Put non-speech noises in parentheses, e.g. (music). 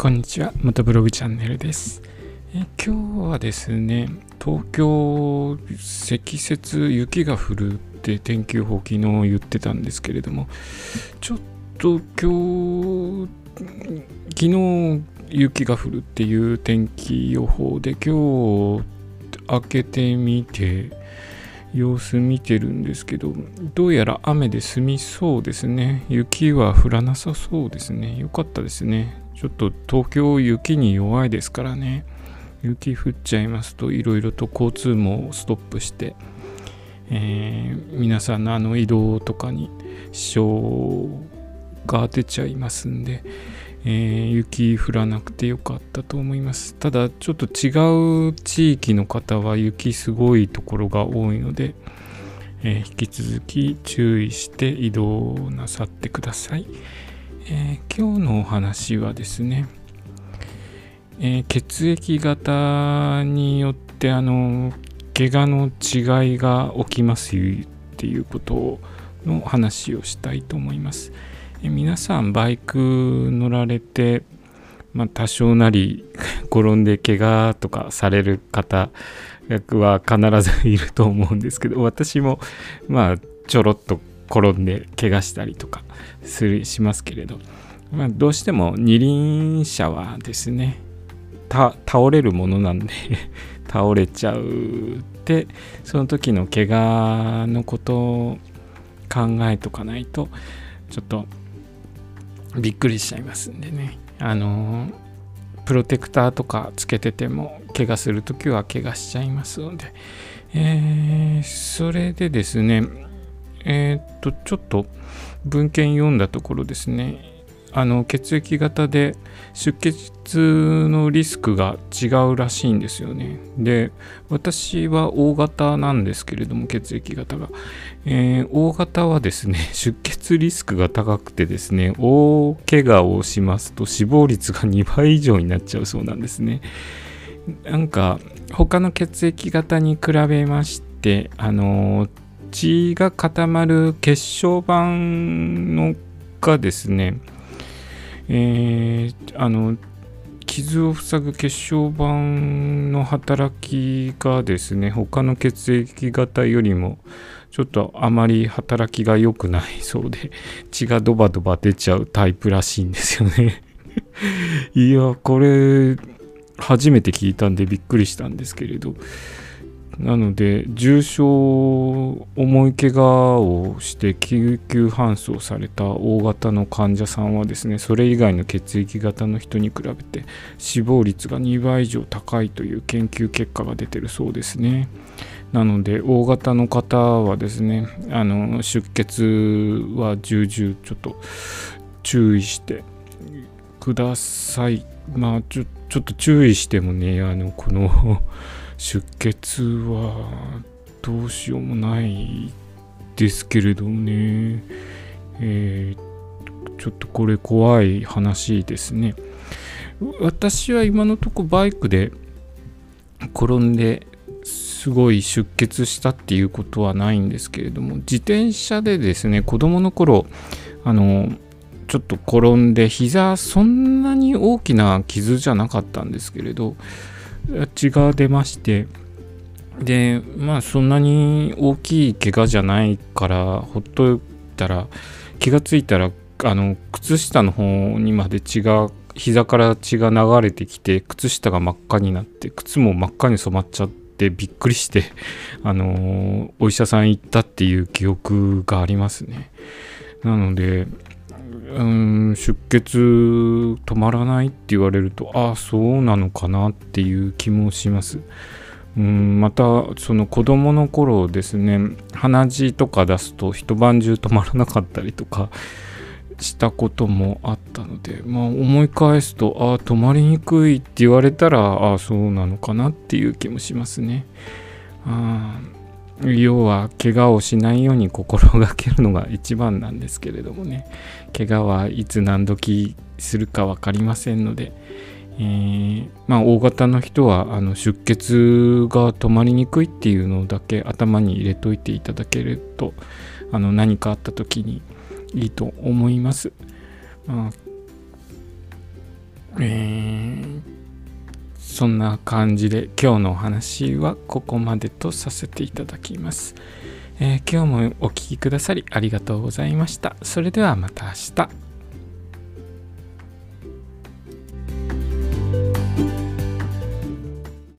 こんにちは。またブログチャンネルです。え今日はですね、東京積雪、雪が降るって天気予報昨日言ってたんですけれども、ちょっと今日、昨日雪が降るっていう天気予報で今日開けてみて、様子見てるんですけど、どうやら雨で済みそうですね。雪は降らなさそうですね。よかったですね。ちょっと東京雪に弱いですからね。雪降っちゃいますといろいろと交通もストップして、えー皆さんのあの移動とかに支障が出ちゃいますんで、えー雪降らなくてよかったと思います。ただちょっと違う地域の方は雪すごいところが多いので、えー引き続き注意して移動なさってください。えー今日のお話はですね、えー血液型によってあの怪我の違いが起きますよっていうことの話をしたいと思います。え皆さんバイク乗られて、まあ、多少なり (laughs) 転んで怪我とかされる方は必ずいると思うんですけど私もまあちょろっと転んで怪我したりとかするしますけれど、まあ、どうしても二輪車はですね倒れるものなんで (laughs) 倒れちゃうってその時の怪我のことを考えとかないとちょっとびっくりしちゃいますんでね。あのプロテクターとかつけてても怪我するときは怪我しちゃいますので、えーそれでですねえーっとちょっと文献読んだところですね。あの血液型で出血のリスクが違うらしいんですよね。で私は O 型なんですけれども血液型が、えー O 型はですね (laughs) 出血リスクが高くてですね大怪我をしますと死亡率が2倍以上になっちゃうそうなんですね。なんか他の血液型に比べましてあの血が固まる血小板のがですね。えーあの傷を塞ぐ血小板の働きがですね他の血液型よりもちょっとあまり働きが良くないそうで血がドバドバ出ちゃうタイプらしいんですよね。(laughs) いやこれ初めて聞いたんでびっくりしたんですけれど。なので重傷重い怪我をして救急搬送された大型の患者さんはですねそれ以外の血液型の人に比べて死亡率が2倍以上高いという研究結果が出てるそうですね。なので大型の方はですねあの出血は重々ちょっと注意してください。まあちょちょっと注意してもねあのこの出血はどうしようもないですけれどね、えーちょっとこれ怖い話ですね。私は今のとこバイクで転んですごい出血したっていうことはないんですけれども自転車でですね子供の頃あのちょっと転んで膝そんなに大きな傷じゃなかったんですけれど血が出まして。でまあそんなに大きい怪我じゃないからほっといたら気がついたらあの靴下の方にまで血が膝から血が流れてきて靴下が真っ赤になって靴も真っ赤に染まっちゃってびっくりしてあのお医者さん行ったっていう記憶がありますね。なのでうん出血止まらないって言われるとああそうなのかなっていう気もしますうんまたその子供の頃ですね鼻血とか出すと一晩中止まらなかったりとかしたこともあったので、まあ、思い返すとああ止まりにくいって言われたらああそうなのかなっていう気もしますね。あー要は怪我をしないように心がけるのが一番なんですけれどもね怪我はいつ何時するか分かりませんので、えーまあ、大型の人はあの出血が止まりにくいっていうのだけ頭に入れといていただけるとあの何かあった時にいいと思います。まあえー、そんな感じで今日のお話はここまでとさせていただきます。えー、今日もお聴きくださりありがとうございました。それではまた明日。